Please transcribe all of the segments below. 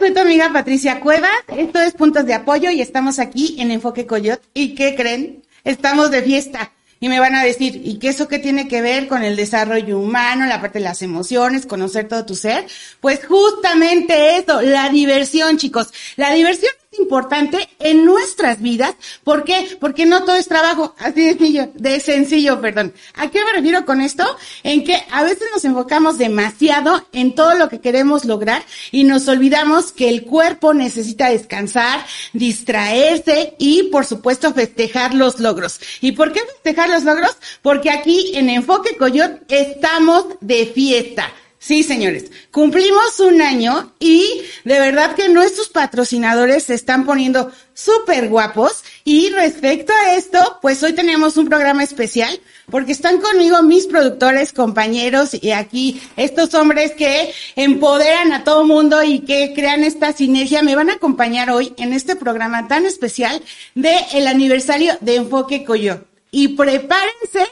Soy amiga Patricia Cuevas. Esto es Puntos de Apoyo y estamos aquí en Enfoque Coyot. ¿Y qué creen? Estamos de fiesta. Y me van a decir, ¿y qué eso qué tiene que ver con el desarrollo humano, la parte de las emociones, conocer todo tu ser? Pues justamente eso, la diversión, chicos. La diversión importante en nuestras vidas. ¿Por qué? Porque no todo es trabajo, así de sencillo, de sencillo, perdón. ¿A qué me refiero con esto? En que a veces nos enfocamos demasiado en todo lo que queremos lograr y nos olvidamos que el cuerpo necesita descansar, distraerse y, por supuesto, festejar los logros. ¿Y por qué festejar los logros? Porque aquí en Enfoque Coyot estamos de fiesta. Sí, señores, cumplimos un año y de verdad que nuestros patrocinadores se están poniendo súper guapos. Y respecto a esto, pues hoy tenemos un programa especial porque están conmigo mis productores, compañeros y aquí estos hombres que empoderan a todo mundo y que crean esta sinergia me van a acompañar hoy en este programa tan especial de el aniversario de Enfoque Coyo. Y prepárense,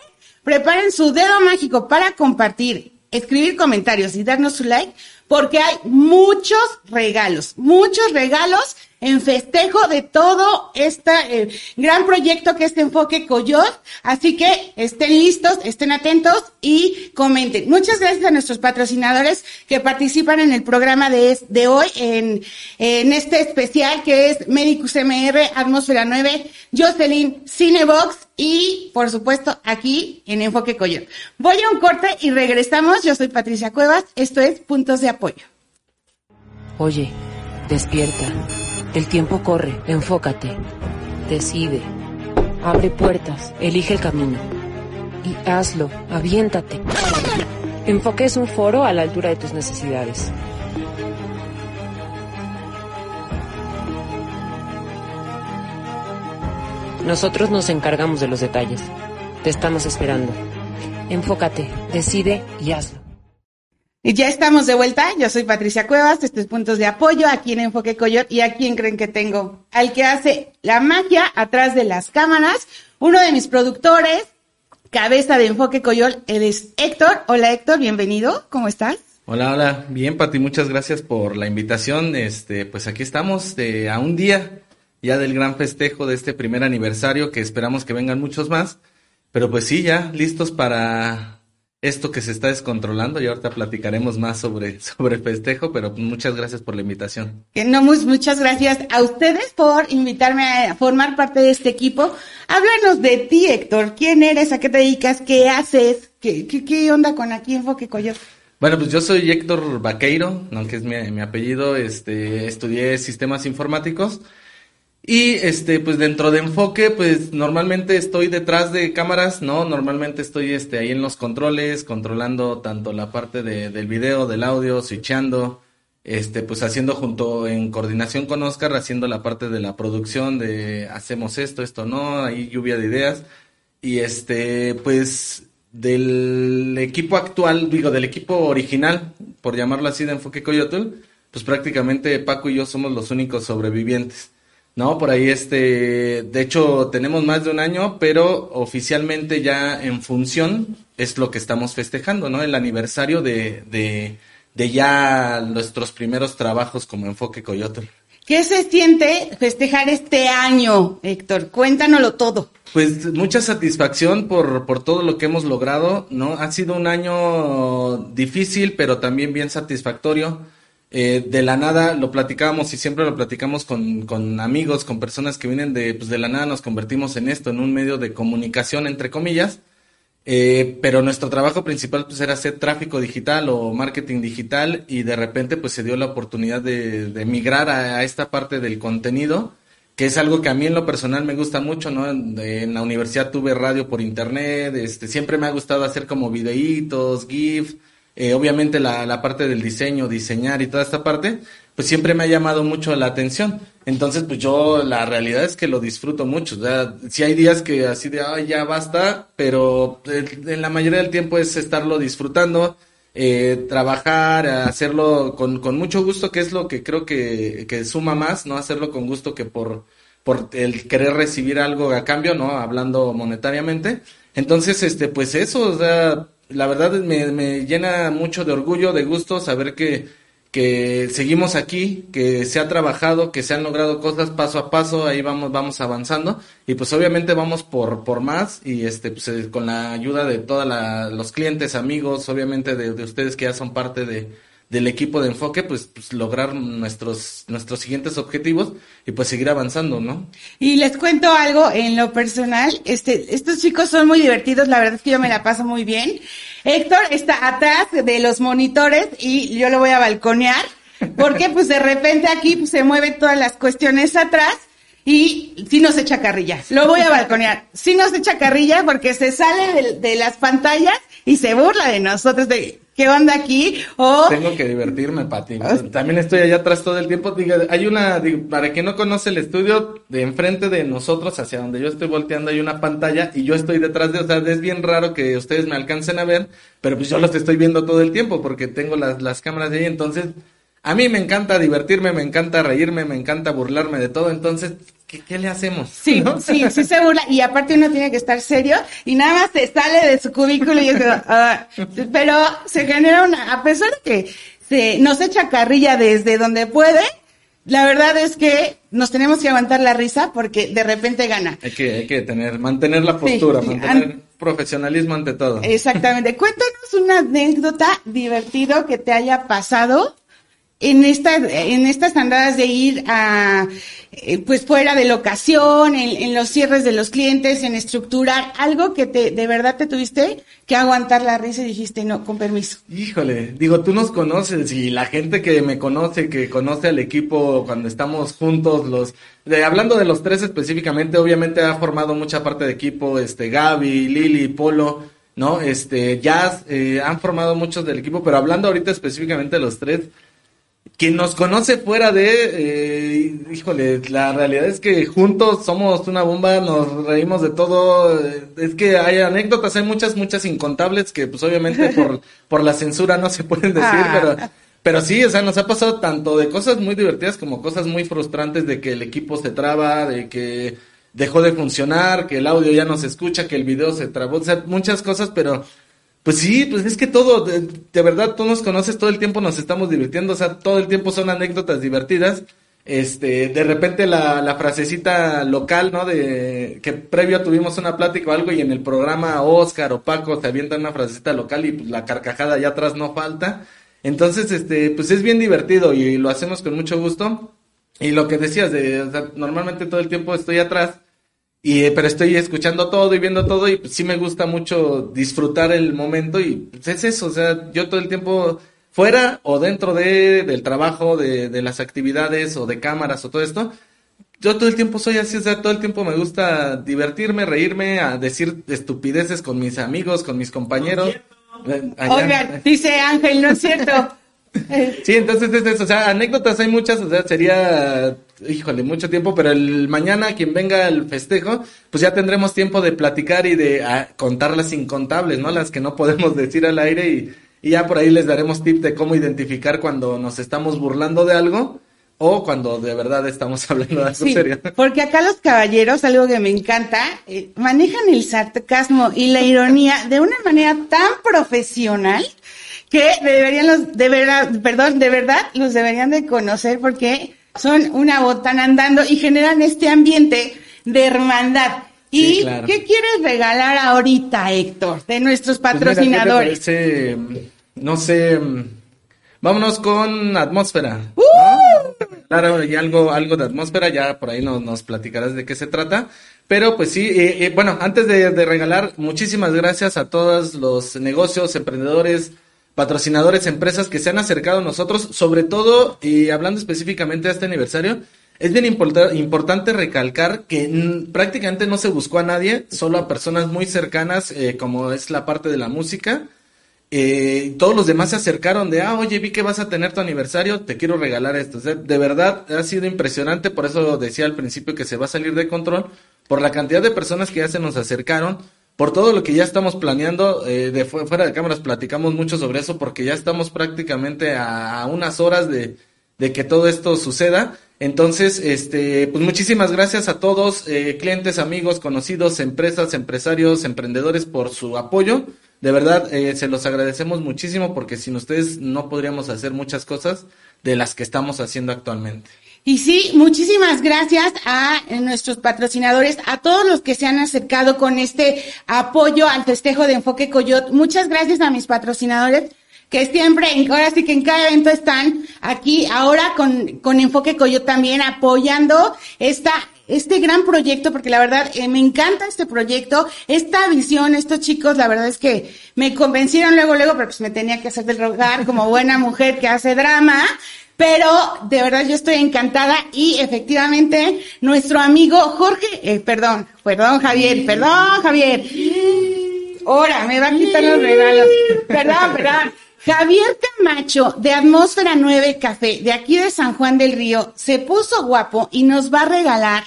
preparen su dedo mágico para compartir escribir comentarios y darnos su like, porque hay muchos regalos, muchos regalos en festejo de todo este gran proyecto que es Enfoque Coyot. Así que estén listos, estén atentos y comenten. Muchas gracias a nuestros patrocinadores que participan en el programa de, de hoy, en, en este especial que es Medicus MR, Atmósfera 9, Jocelyn, Cinebox y, por supuesto, aquí en Enfoque Coyot. Voy a un corte y regresamos. Yo soy Patricia Cuevas. Esto es Puntos de Apoyo. Oye, despierta. El tiempo corre, enfócate, decide, abre puertas, elige el camino y hazlo, aviéntate. Enfoque es un foro a la altura de tus necesidades. Nosotros nos encargamos de los detalles. Te estamos esperando. Enfócate, decide y hazlo. Y ya estamos de vuelta. Yo soy Patricia Cuevas, estos puntos de apoyo aquí en Enfoque Coyot. ¿Y a quién creen que tengo? Al que hace la magia atrás de las cámaras, uno de mis productores, cabeza de Enfoque Coyot, él es Héctor. Hola Héctor, bienvenido. ¿Cómo estás? Hola, hola. Bien, Pati, muchas gracias por la invitación. Este, pues aquí estamos a un día ya del gran festejo de este primer aniversario, que esperamos que vengan muchos más. Pero pues sí, ya listos para esto que se está descontrolando y ahorita platicaremos más sobre, sobre el festejo, pero muchas gracias por la invitación. No, muchas gracias a ustedes por invitarme a formar parte de este equipo. Háblanos de ti, Héctor. ¿Quién eres? ¿A qué te dedicas? ¿Qué haces? ¿Qué, qué, onda con aquí Enfoque Coyot? Bueno, pues yo soy Héctor Vaqueiro, aunque es mi, mi apellido, este, estudié sistemas informáticos y este, pues dentro de enfoque, pues normalmente estoy detrás de cámaras, ¿no? Normalmente estoy este, ahí en los controles, controlando tanto la parte de, del video, del audio, switchando, este, pues haciendo junto en coordinación con Oscar, haciendo la parte de la producción de hacemos esto, esto no, ahí lluvia de ideas. Y este, pues del equipo actual, digo, del equipo original, por llamarlo así, de Enfoque Coyotl, pues prácticamente Paco y yo somos los únicos sobrevivientes. No, por ahí este, de hecho tenemos más de un año, pero oficialmente ya en función es lo que estamos festejando, ¿no? El aniversario de, de, de ya nuestros primeros trabajos como Enfoque Coyote. ¿Qué se siente festejar este año, Héctor? Cuéntanoslo todo. Pues mucha satisfacción por, por todo lo que hemos logrado, ¿no? Ha sido un año difícil, pero también bien satisfactorio eh, de la nada lo platicábamos y siempre lo platicamos con, con amigos, con personas que vienen de, pues de la nada nos convertimos en esto, en un medio de comunicación, entre comillas, eh, pero nuestro trabajo principal pues era hacer tráfico digital o marketing digital y de repente pues se dio la oportunidad de, de migrar a, esta parte del contenido, que es algo que a mí en lo personal me gusta mucho, ¿no? En, en la universidad tuve radio por internet, este, siempre me ha gustado hacer como videitos, GIF, eh, obviamente la, la, parte del diseño, diseñar y toda esta parte, pues siempre me ha llamado mucho la atención. Entonces, pues yo la realidad es que lo disfruto mucho. O sea, si hay días que así de, ay, ya basta, pero en la mayoría del tiempo es estarlo disfrutando, eh, trabajar, hacerlo con, con mucho gusto, que es lo que creo que, que suma más, ¿no? Hacerlo con gusto que por, por el querer recibir algo a cambio, ¿no? Hablando monetariamente. Entonces, este, pues eso, o sea, la verdad me, me llena mucho de orgullo, de gusto saber que, que seguimos aquí, que se ha trabajado, que se han logrado cosas paso a paso, ahí vamos, vamos avanzando. Y pues obviamente vamos por, por más y este, pues eh, con la ayuda de todos los clientes, amigos, obviamente de, de, ustedes que ya son parte de, del equipo de enfoque, pues, pues, lograr nuestros, nuestros siguientes objetivos y pues seguir avanzando, ¿no? Y les cuento algo en lo personal, este, estos chicos son muy divertidos, la verdad es que yo me la paso muy bien. Héctor está atrás de los monitores y yo lo voy a balconear porque pues de repente aquí pues, se mueven todas las cuestiones atrás y si nos echa carrilla. Lo voy a balconear. Si nos echa carrilla porque se sale de, de, las pantallas y se burla de nosotros de qué onda aquí o tengo que divertirme, Pati. También estoy allá atrás todo el tiempo. Hay una para quien no conoce el estudio de enfrente de nosotros hacia donde yo estoy volteando hay una pantalla y yo estoy detrás de, o sea, es bien raro que ustedes me alcancen a ver, pero pues yo los estoy viendo todo el tiempo porque tengo las las cámaras de ahí, entonces a mí me encanta divertirme, me encanta reírme, me encanta burlarme de todo, entonces ¿Qué, le hacemos? Sí, sí, sí se burla. Y aparte uno tiene que estar serio y nada más se sale de su cubículo y es uh, pero se genera una, a pesar de que se nos echa carrilla desde donde puede, la verdad es que nos tenemos que aguantar la risa porque de repente gana. Hay que, hay que tener, mantener la postura, mantener profesionalismo ante todo. Exactamente. Cuéntanos una anécdota divertido que te haya pasado en esta, en estas andadas de ir a, eh, pues fuera de locación, en, en, los cierres de los clientes, en estructurar algo que te, de verdad te tuviste que aguantar la risa y dijiste, no, con permiso. Híjole, digo, tú nos conoces y la gente que me conoce, que conoce al equipo cuando estamos juntos, los, de, hablando de los tres específicamente, obviamente ha formado mucha parte de equipo, este, Gaby, Lili, Polo, ¿no? Este, Jazz, eh, han formado muchos del equipo, pero hablando ahorita específicamente de los tres, quien nos conoce fuera de, eh, híjole, la realidad es que juntos somos una bomba, nos reímos de todo, es que hay anécdotas, hay muchas, muchas incontables que pues obviamente por, por la censura no se pueden decir, ah. pero, pero sí, o sea, nos ha pasado tanto de cosas muy divertidas como cosas muy frustrantes de que el equipo se traba, de que dejó de funcionar, que el audio ya no se escucha, que el video se trabó, o sea, muchas cosas, pero pues sí, pues es que todo, de, verdad, tú nos conoces, todo el tiempo nos estamos divirtiendo, o sea, todo el tiempo son anécdotas divertidas. Este, de repente la, la frasecita local, ¿no? De que previo tuvimos una plática o algo y en el programa Oscar o Paco te avientan una frasecita local y pues, la carcajada allá atrás no falta. Entonces, este, pues es bien divertido y lo hacemos con mucho gusto. Y lo que decías, de, o sea, normalmente todo el tiempo estoy atrás y, eh, pero estoy escuchando todo y viendo todo y pues, sí me gusta mucho disfrutar el momento y pues, es eso, o sea, yo todo el tiempo fuera o dentro de, del trabajo, de, de las actividades o de cámaras o todo esto, yo todo el tiempo soy así, o sea, todo el tiempo me gusta divertirme, reírme, a decir estupideces con mis amigos, con mis compañeros. Dice Ángel, no es cierto. Sí, entonces es eso, o sea, anécdotas hay muchas, o sea, sería, híjole, mucho tiempo, pero el mañana quien venga al festejo, pues ya tendremos tiempo de platicar y de ah, contar las incontables, ¿no? Las que no podemos decir al aire y, y ya por ahí les daremos tip de cómo identificar cuando nos estamos burlando de algo o cuando de verdad estamos hablando de algo serio. Porque acá los caballeros, algo que me encanta, eh, manejan el sarcasmo y la ironía de una manera tan profesional que deberían los, de verdad, perdón, de verdad los deberían de conocer porque son una botana andando y generan este ambiente de hermandad. ¿Y qué quieres regalar ahorita, Héctor, de nuestros pues patrocinadores? no sé, vámonos con atmósfera. ¡Uh! Claro, y algo, algo de atmósfera, ya por ahí nos, nos platicarás de qué se trata. Pero pues sí, eh, eh, bueno, antes de, de regalar, muchísimas gracias a todos los negocios, emprendedores, patrocinadores, empresas que se han acercado a nosotros, sobre todo, y hablando específicamente de este aniversario, es bien importante recalcar que prácticamente no se buscó a nadie, solo a personas muy cercanas, eh, como es la parte de la música. Eh, todos los demás se acercaron de, ah, oye, vi que vas a tener tu aniversario, te quiero regalar esto. de verdad ha sido impresionante, por eso decía al principio que se va a salir de control, por la cantidad de personas que ya se nos acercaron, por todo lo que ya estamos planeando, eh, de fuera de cámaras platicamos mucho sobre eso porque ya estamos prácticamente a, unas horas de, de, que todo esto suceda. Entonces, este, pues muchísimas gracias a todos, eh, clientes, amigos, conocidos, empresas, empresarios, emprendedores por su apoyo, De verdad, eh, se los agradecemos muchísimo porque sin ustedes no podríamos hacer muchas cosas de las que estamos haciendo actualmente. Y sí, muchísimas gracias a nuestros patrocinadores, a todos los que se han acercado con este apoyo al festejo de Enfoque Coyot. Muchas gracias a mis patrocinadores que siempre, ahora sí que en cada evento están aquí, ahora con, con Enfoque Coyot también apoyando esta, este gran proyecto, porque la verdad eh, me encanta este proyecto, esta visión, estos chicos, la verdad es que me convencieron luego, luego, pero pues me tenía que hacer del rogar como buena mujer que hace drama, pero de verdad yo estoy encantada y efectivamente nuestro amigo Jorge, eh, perdón, perdón Javier, perdón Javier, ahora me va a quitar los regalos, perdón, perdón. Javier Camacho de Atmósfera 9 Café, de aquí de San Juan del Río, se puso guapo y nos va a regalar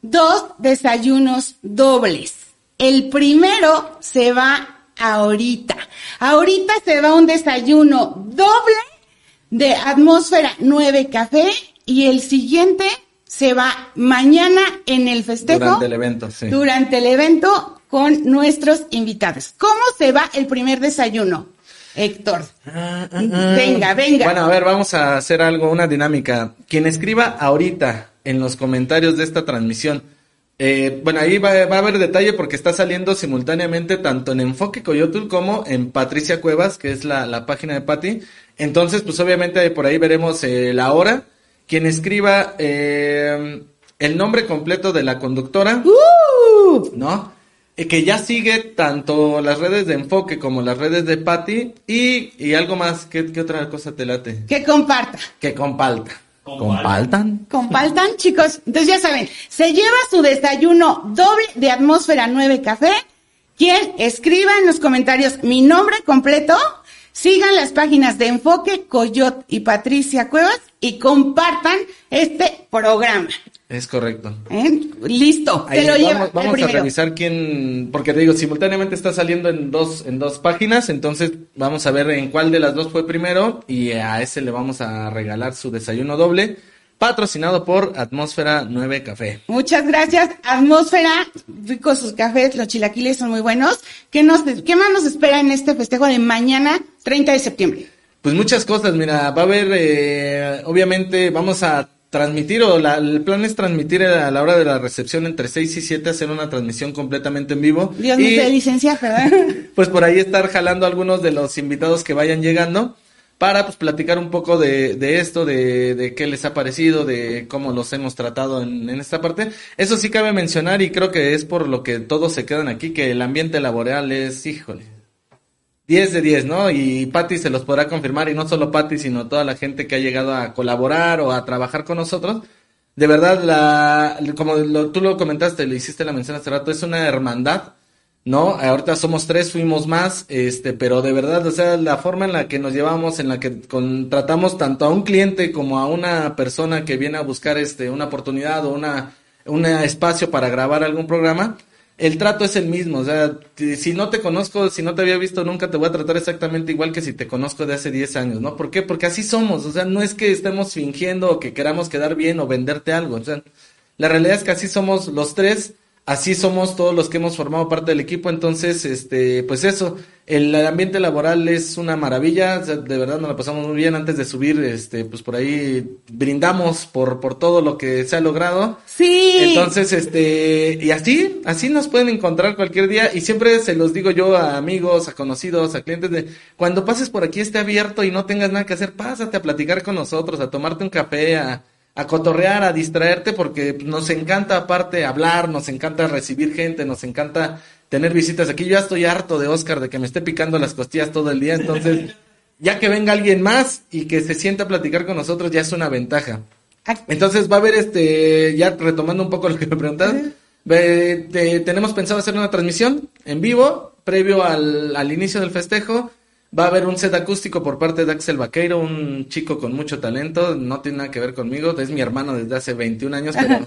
dos desayunos dobles. El primero se va ahorita. Ahorita se va un desayuno doble de Atmósfera 9 Café y el siguiente se va mañana en el festejo. Durante el evento, sí. Durante el evento con nuestros invitados. ¿Cómo se va el primer desayuno? Héctor. Ah, ah, ah. Venga, venga. Bueno, a ver, vamos a hacer algo, una dinámica. Quien escriba ahorita en los comentarios de esta transmisión, eh, bueno, ahí va, va, a haber detalle porque está saliendo simultáneamente tanto en Enfoque Coyotul como en Patricia Cuevas, que es la, la página de Patti. Entonces, pues obviamente por ahí veremos eh, la hora. Quien escriba eh, el nombre completo de la conductora, ¡Uh! ¿no? Eh, que ya sigue tanto las redes de Enfoque como las redes de Patti y, y algo más, ¿qué, ¿qué, otra cosa te late? Que comparta. Que comparta. ¿Compartan? Compartan, chicos. Entonces ya saben, se lleva su desayuno doble de Atmósfera 9 Café. Quien escriba en los comentarios mi nombre completo, sigan las páginas de Enfoque, Coyot y Patricia Cuevas y compartan este programa. Es correcto. ¿Eh? Listo, Ahí te lo vamos, lleva. vamos a revisar quién, porque te digo, simultáneamente está saliendo en dos, en dos páginas, entonces vamos a ver en cuál de las dos fue primero y a ese le vamos a regalar su desayuno doble, patrocinado por Atmósfera 9 Café. Muchas gracias, Atmósfera, ricos sus cafés, los chilaquiles son muy buenos. ¿Qué, nos, ¿Qué más nos espera en este festejo de mañana, 30 de septiembre? Pues muchas cosas, mira, va a haber, eh, obviamente vamos a transmitir o la, el plan es transmitir a la hora de la recepción entre 6 y 7 hacer una transmisión completamente en vivo. Dios y, dé licencia, ¿verdad? pues por ahí estar jalando algunos de los invitados que vayan llegando para pues platicar un poco de, de esto, de, de, qué les ha parecido, de cómo los hemos tratado en, en, esta parte. Eso sí cabe mencionar y creo que es por lo que todos se quedan aquí, que el ambiente laboral es, híjole, 10 de 10, ¿no? Y Patti se los podrá confirmar, y no solo Patti, sino toda la gente que ha llegado a colaborar o a trabajar con nosotros. De verdad, la, como lo, tú lo comentaste, le hiciste la mención hace rato, es una hermandad, ¿no? Ahorita somos tres, fuimos más, este, pero de verdad, o sea, la forma en la que nos llevamos, en la que con, tratamos tanto a un cliente como a una persona que viene a buscar este, una oportunidad o una, un espacio para grabar algún programa, el trato es el mismo, o sea, si no te conozco, si no te había visto nunca, te voy a tratar exactamente igual que si te conozco de hace 10 años, ¿no? ¿Por qué? Porque así somos, o sea, no es que estemos fingiendo o que queramos quedar bien o venderte algo, o sea, la realidad es que así somos los tres, así somos todos los que hemos formado parte del equipo, entonces, este, pues eso, el ambiente laboral es una maravilla, de verdad nos la pasamos muy bien antes de subir, este, pues por ahí brindamos por, por todo lo que se ha logrado. Sí. Entonces, este, y así, así nos pueden encontrar cualquier día, y siempre se los digo yo a amigos, a conocidos, a clientes de, cuando pases por aquí esté abierto y no tengas nada que hacer, pásate a platicar con nosotros, a tomarte un café, a, a cotorrear, a distraerte, porque nos encanta aparte hablar, nos encanta recibir gente, nos encanta tener visitas aquí. Yo ya estoy harto de Oscar, de que me esté picando las costillas todo el día, entonces, ya que venga alguien más y que se sienta a platicar con nosotros, ya es una ventaja. Entonces va a haber este, ya retomando un poco lo que me preguntaste, eh, te, tenemos pensado hacer una transmisión en vivo, previo al, al inicio del festejo. Va a haber un set acústico por parte de Axel Vaqueiro, un chico con mucho talento, no tiene nada que ver conmigo, es mi hermano desde hace 21 años, pero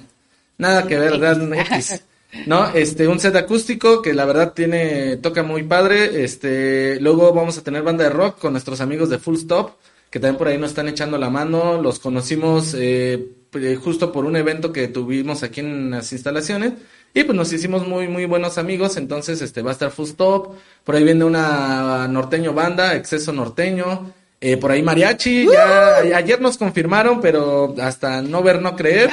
nada que ver. X. ¿no? Este, un set acústico que la verdad tiene, toca muy padre, este, luego vamos a tener banda de rock con nuestros amigos de Full Stop, que también por ahí nos están echando la mano, los conocimos eh, justo por un evento que tuvimos aquí en las instalaciones, Y pues nos hicimos muy, muy buenos amigos, entonces este va a estar Fustop, por ahí viene una norteño banda, Exceso Norteño, eh, por ahí mariachi, ya, ayer nos confirmaron, pero hasta no ver, no creer.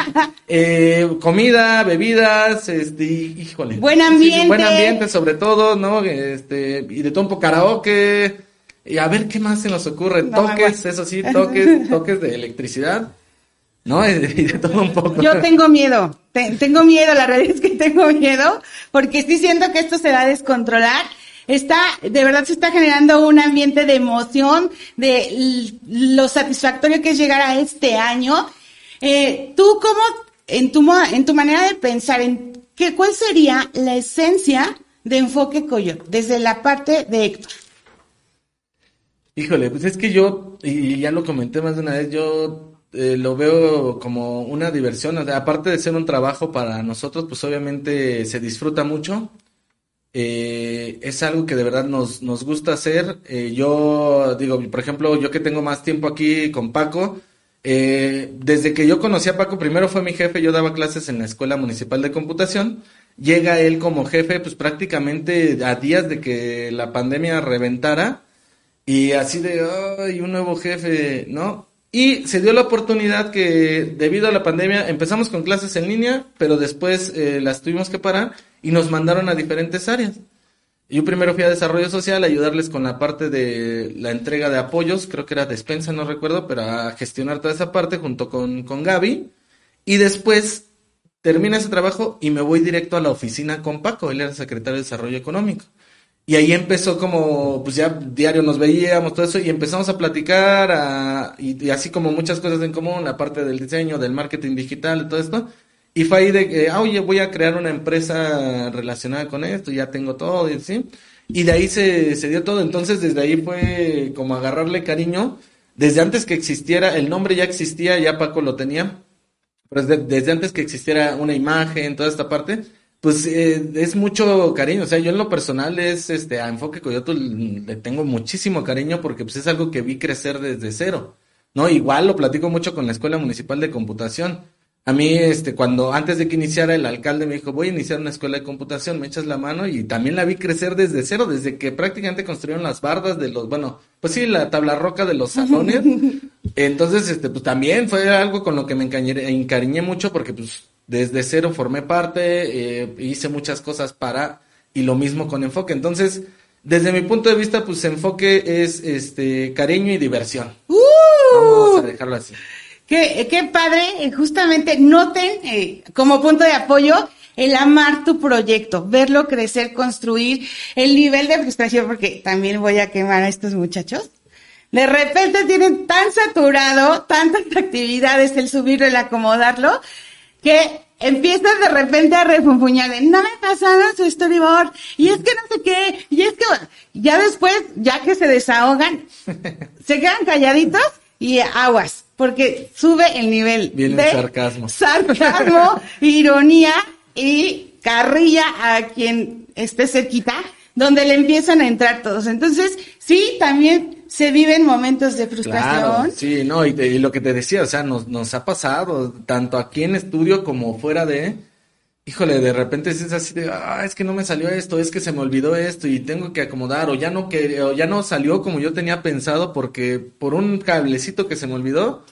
eh, comida, bebidas, este, híjole. Buen ambiente. buen ambiente sobre todo, ¿no? Este, y de todo un poco karaoke. Y a ver qué más se nos ocurre. toques, eso sí, toques, toques de electricidad. ¿No? Y de todo un poco. Yo tengo miedo, tengo miedo, la realidad es que tengo miedo, porque estoy siento que esto se va a descontrolar está, de verdad se está generando un ambiente de emoción, de lo satisfactorio que es llegar a este año. Eh, tú cómo, en tu, en tu manera de pensar, en qué, ¿cuál sería la esencia de Enfoque Coyote desde la parte de Héctor? Híjole, pues es que yo, y ya lo comenté más de una vez, yo eh, lo veo como una diversión. aparte de ser un trabajo para nosotros, pues obviamente se disfruta mucho. Eh, es algo que de verdad nos, nos gusta hacer. Eh, yo digo, por ejemplo, yo que tengo más tiempo aquí con Paco, eh, desde que yo conocí a Paco, primero fue mi jefe, yo daba clases en la Escuela Municipal de Computación. Llega él como jefe, pues prácticamente a días de que la pandemia reventara. Y así de, ay, un nuevo jefe, ¿no? Y se dio la oportunidad que debido a la pandemia empezamos con clases en línea, pero después las tuvimos que parar y nos mandaron a diferentes áreas. Yo primero fui a desarrollo social, a ayudarles con la parte de la entrega de apoyos, creo que era despensa, no recuerdo, pero a gestionar toda esa parte junto con, con Gaby. Y después termina ese trabajo y me voy directo a la oficina con Paco, él era secretario de Desarrollo Económico. Y ahí empezó como, pues ya diario nos veíamos, todo eso, y empezamos a platicar, y, y, así como muchas cosas en común, la parte del diseño, del marketing digital, todo esto. Y fue ahí de que, ah, oye, voy a crear una empresa relacionada con esto, ya tengo todo, y ¿sí? Y de ahí se, se dio todo. Entonces, desde ahí fue como agarrarle cariño. Desde antes que existiera, el nombre ya existía, ya Paco lo tenía. Pero desde antes que existiera una imagen, toda esta parte, pues eh, es mucho cariño. O sea, yo en lo personal es, este, a Enfoque Coyote le tengo muchísimo cariño porque pues es algo que vi crecer desde cero. ¿No? Igual lo platico mucho con la Escuela Municipal de Computación a mí, este, cuando antes de que iniciara el alcalde me dijo, voy a iniciar una escuela de computación, me echas la mano y también la vi crecer desde cero, desde que prácticamente construyeron las bardas de los, bueno, pues sí, la tabla roca de los salones. Entonces, este, pues también fue algo con lo que me encariñé, mucho porque pues desde cero formé parte, eh, hice muchas cosas para, y lo mismo con enfoque. Entonces, desde mi punto de vista, pues enfoque es, este, cariño y diversión. ¡Uh! Vamos a dejarlo así. Qué, qué padre, eh, justamente noten eh, como punto de apoyo el amar tu proyecto, verlo crecer, construir, el nivel de frustración, porque también voy a quemar a estos muchachos. De repente tienen tan saturado, tantas actividades, el subirlo, el acomodarlo, que empiezas de repente a refunfuñar de, no me pasaron su storyboard, y es que no sé qué, y es que ya después, ya que se desahogan, se quedan calladitos y aguas porque sube el nivel de sarcasmo. Sarcasmo, ironía y carrilla a quien esté cerquita, donde le empiezan a entrar todos. Entonces, sí, también se viven momentos de frustración. sí, no, y, y, lo que te decía, o sea, nos, nos ha pasado, tanto aquí en estudio como fuera de, híjole, de repente es así de, ah, es que no me salió esto, es que se me olvidó esto y tengo que acomodar, o ya no que, o ya no salió como yo tenía pensado porque por un cablecito que se me olvidó,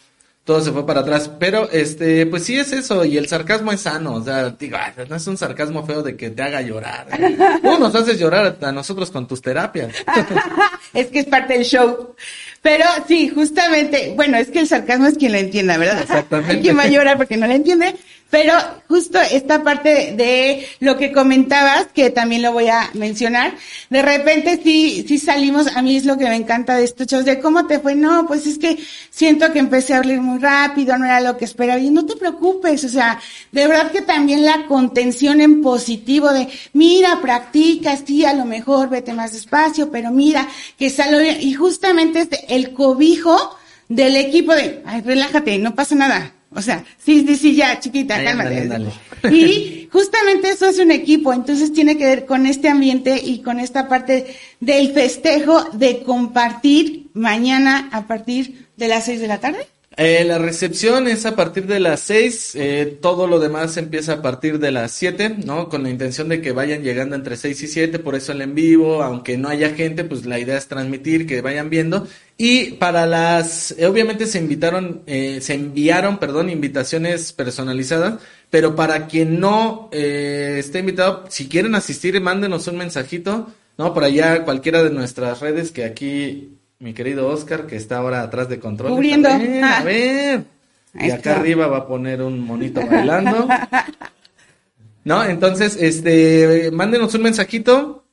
todo se fue para atrás. Pero, este, pues sí es eso, y el sarcasmo es sano, o sea, digo, no es un sarcasmo feo de que te haga llorar. Tú nos haces llorar a nosotros con tus terapias. es que es parte del show. Pero sí, justamente, bueno, es que el sarcasmo es quien lo entienda, ¿verdad? Exactamente. Hay quien va a llorar porque no lo entiende, pero justo esta parte de lo que comentabas, que también lo voy a mencionar, de repente sí, sí salimos, a mí es lo que me encanta de estos shows, de cómo te fue, no, pues es que siento que empecé a hablar muy rápido, no era lo que esperaba, y no te preocupes, o sea, de verdad que también la contención en positivo de, mira, practica, sí, a lo mejor vete más despacio, pero mira, que sale, y justamente este, el cobijo del equipo de, ay, relájate, no pasa nada, o sea, sí, sí, sí, ya, chiquita, cálmate. Y justamente eso es un equipo, entonces tiene que ver con este ambiente y con esta parte del festejo de compartir mañana a partir de las seis de la tarde. Eh, la recepción es a partir de las 6, eh, todo lo demás empieza a partir de las 7, ¿no? Con la intención de que vayan llegando entre 6 y 7, por eso el en vivo, aunque no haya gente, pues la idea es transmitir, que vayan viendo. Y para las, eh, obviamente se invitaron, eh, se enviaron, perdón, invitaciones personalizadas, pero para quien no eh, esté invitado, si quieren asistir, mándenos un mensajito, ¿no? Por allá cualquiera de nuestras redes que aquí mi querido Oscar, que está ahora atrás de control. Cubriendo. A Ah. ver. Ahí Y acá está. arriba va a poner un monito bailando. ¿No? Entonces, este, mándenos un mensajito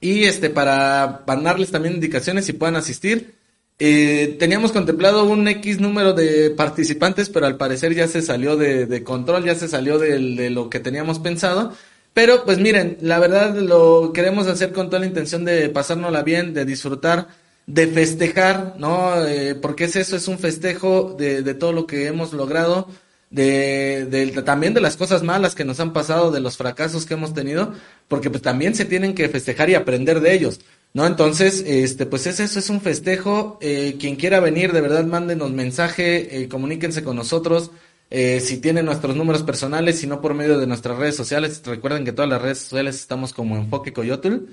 y este, para mandarles también indicaciones si puedan asistir. Eh, teníamos contemplado un X número de participantes, pero al parecer ya se salió de, de control, ya se salió del- de, lo que teníamos pensado. Pero pues miren, la verdad lo queremos hacer con toda la intención de pasárnosla bien, de disfrutar, de festejar, ¿no? Eh, porque es eso, es un festejo de, de todo lo que hemos logrado, de, de- también de las cosas malas que nos han pasado, de los fracasos que hemos tenido, porque pues también se tienen que festejar y aprender de ellos. ¿No? Entonces, este, pues es eso, es un festejo. Eh, quien quiera venir, de verdad, mándenos mensaje, eh, comuníquense con nosotros. Eh, si tienen nuestros números personales, si no por medio de nuestras redes sociales, recuerden que todas las redes sociales estamos como Enfoque Coyotl.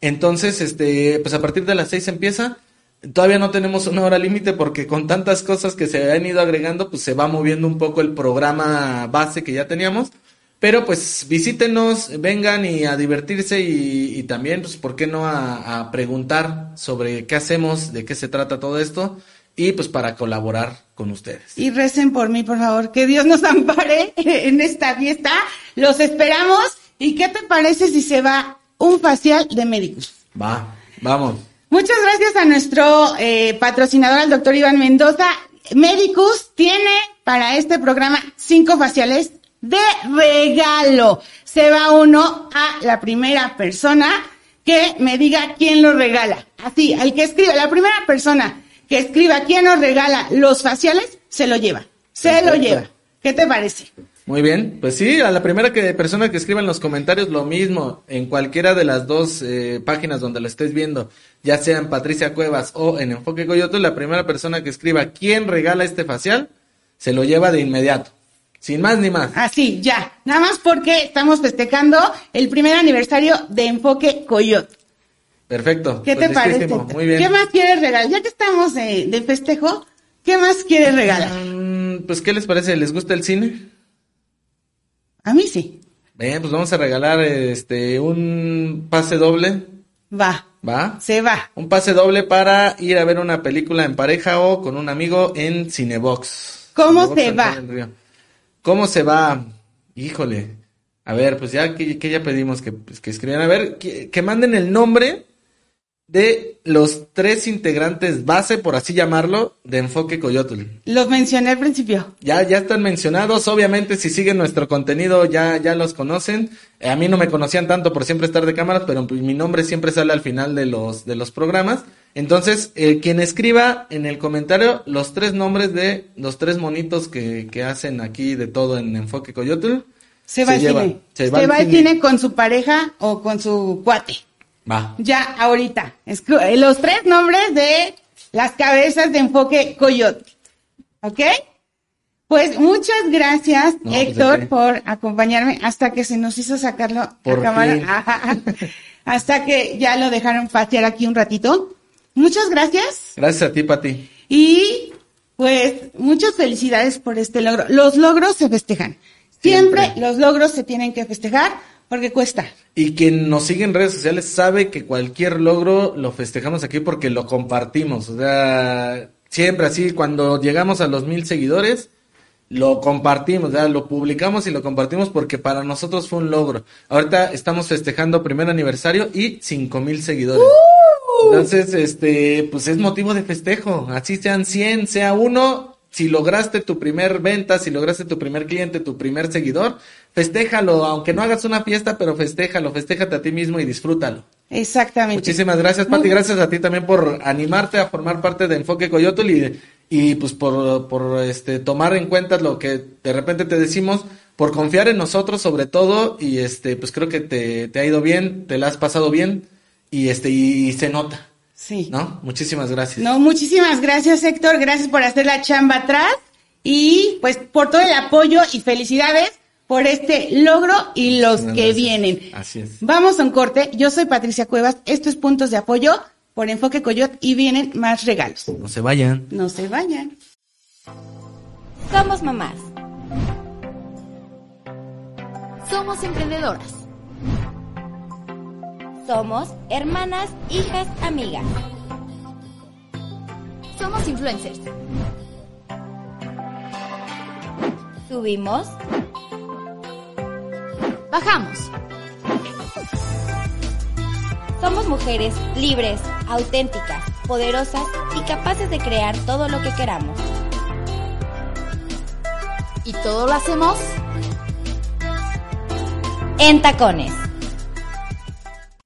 Entonces, este, pues a partir de las seis empieza. Todavía no tenemos una hora límite porque con tantas cosas que se han ido agregando, pues se va moviendo un poco el programa base que ya teníamos. Pero pues visítenos, vengan y a divertirse y, también, pues, ¿por qué no a preguntar sobre qué hacemos, de qué se trata todo esto? Y pues para colaborar con ustedes. Y recen por mí, por favor. Que Dios nos ampare en esta fiesta. Los esperamos. ¿Y qué te parece si se va un facial de médicos? Va, vamos. Muchas gracias a nuestro eh, patrocinador, al doctor Iván Mendoza. Medicus tiene para este programa cinco faciales de regalo. Se va uno a la primera persona que me diga quién lo regala. Así, al que escriba, la primera persona que escriba quién nos regala los faciales, se lo lleva. Se lo lleva. ¿Qué te parece? Muy bien, pues sí, a la primera que, persona que escriba en los comentarios lo mismo, en cualquiera de las dos eh, páginas donde lo estés viendo, ya sea en Patricia Cuevas o en Enfoque Coyote, la primera persona que escriba quién regala este facial, se lo lleva de inmediato, sin más ni más. Así, ya. Nada más porque estamos festejando el primer aniversario de Enfoque Coyote. Perfecto. ¿Qué pues te parece? Muy bien. ¿Qué más quieres regalar? Ya que estamos de, de festejo, ¿qué más quieres regalar? Mm, pues, ¿qué les parece? ¿Les gusta el cine? A mí sí. Bien, pues vamos a regalar este un pase doble, Va, ¿va? se va. Un pase doble para ir a ver una película en pareja o con un amigo en Cinebox. ¿Cómo Cinebox se va? ¿Cómo se va? Híjole. A ver, pues ya que, que ya pedimos que, pues, que escriban. A ver, que, que manden el nombre de los tres integrantes base, por así llamarlo, de Enfoque Coyotl. Los mencioné al principio. Ya, ya están mencionados, obviamente si siguen nuestro contenido ya, ya los conocen. Eh, a mí no me conocían tanto por siempre estar de cámaras, pero pues, mi nombre siempre sale al final de los, de los programas. Entonces, eh, quien escriba en el comentario los tres nombres de los tres monitos que, que hacen aquí de todo en Enfoque Coyotl. Se va al cine. se va al cine con su pareja o con su cuate. Va. Ya, ahorita. Eh, Los tres nombres de las cabezas de Enfoque Coyote. ¿Ok? Pues muchas gracias, No, pues, ¿de Héctor, por acompañarme hasta que se nos hizo sacarlo a Por cámara. fin. Ajá. hasta que ya lo dejaron pasear aquí un ratito. Muchas gracias Gracias a ti, Pati. y pues muchas felicidades por este logro. Los logros se festejan. Siempre, Siempre. los logros se tienen que festejar porque cuesta. Y quien nos sigue en redes sociales sabe que cualquier logro lo festejamos aquí porque lo compartimos. O sea, siempre así, cuando llegamos a los mil seguidores, lo compartimos, ya lo publicamos y lo compartimos porque para nosotros fue un logro. Ahorita estamos festejando primer aniversario y cinco mil seguidores. Entonces, este, pues es motivo de festejo. Así sean 100, sea uno. Si lograste tu primer venta, si lograste tu primer cliente, tu primer seguidor, festéjalo, aunque no hagas una fiesta, pero festéjalo, festéjate a ti mismo y disfrútalo. Exactamente. Muchísimas gracias, Pati. Gracias a ti también por animarte a formar parte de Enfoque Coyotl y, y pues por, por este, tomar en cuenta lo que de repente te decimos, por confiar en nosotros sobre todo y este, pues creo que te, te ha ido bien, te la has pasado bien y este, y, se nota. Sí. ¿No? Muchísimas gracias. No, muchísimas gracias, Héctor. Gracias por hacer la chamba atrás y pues por todo el apoyo y felicidades por este logro y los que vienen. Así es. Vamos a un corte. Yo soy Patricia Cuevas. Esto es Puntos de Apoyo por Enfoque Coyot y vienen más regalos. No se vayan. No se vayan. Somos mamás. Somos emprendedoras. Somos hermanas, hijas, amigas. Somos influencers. Subimos. Bajamos. Somos mujeres libres, auténticas, poderosas y capaces de crear todo lo que queramos. Y todo lo hacemos en tacones.